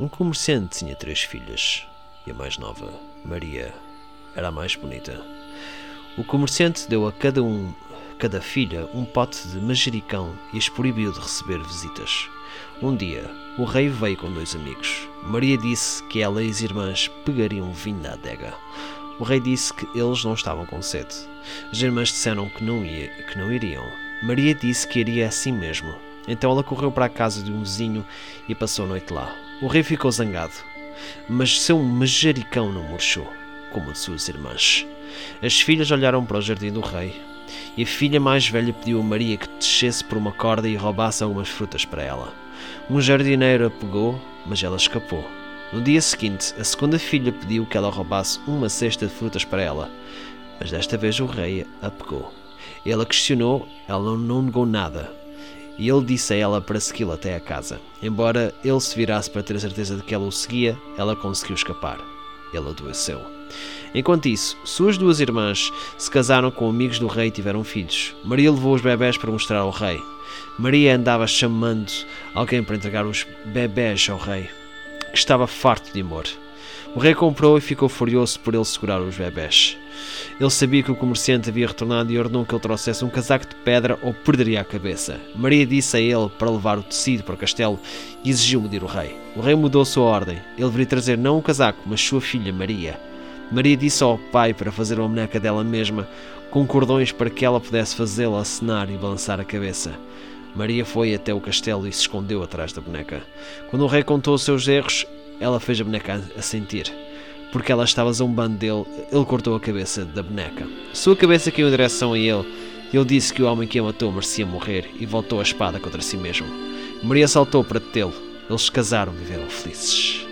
Um comerciante tinha três filhas e a mais nova, Maria, era a mais bonita. O comerciante deu a cada um, cada filha, um pote de manjericão e as proibiu de receber visitas. Um dia, o rei veio com dois amigos. Maria disse que ela e as irmãs pegariam vinho da adega. O rei disse que eles não estavam com sede. As irmãs disseram que não, ia, que não iriam. Maria disse que iria assim mesmo. Então ela correu para a casa de um vizinho e passou a noite lá. O rei ficou zangado, mas seu manjericão não murchou, como de suas irmãs. As filhas olharam para o jardim do rei e a filha mais velha pediu a Maria que descesse por uma corda e roubasse algumas frutas para ela. Um jardineiro a pegou, mas ela escapou. No dia seguinte, a segunda filha pediu que ela roubasse uma cesta de frutas para ela, mas desta vez o rei a pegou. Ele a questionou, ela não negou nada, e ele disse a ela para segui-la até a casa. Embora ele se virasse para ter a certeza de que ela o seguia, ela conseguiu escapar. Ele adoeceu. Enquanto isso, suas duas irmãs se casaram com amigos do rei e tiveram filhos. Maria levou os bebés para mostrar ao rei. Maria andava chamando alguém para entregar os bebés ao rei, que estava farto de amor. O rei comprou e ficou furioso por ele segurar os bebés. Ele sabia que o comerciante havia retornado e ordenou que ele trouxesse um casaco de pedra ou perderia a cabeça. Maria disse a ele para levar o tecido para o castelo e exigiu medir o rei. O rei mudou sua ordem. Ele deveria trazer não o casaco, mas sua filha Maria. Maria disse ao pai para fazer uma boneca dela mesma, com cordões para que ela pudesse fazê-la acenar e balançar a cabeça. Maria foi até o castelo e se escondeu atrás da boneca. Quando o rei contou os seus erros, ela fez a boneca sentir. Porque ela estava zombando dele, ele cortou a cabeça da boneca. Sua cabeça caiu em direção a ele. Ele disse que o homem que a matou merecia morrer e voltou a espada contra si mesmo. Maria saltou para detê-lo. Eles se casaram e viveram felizes.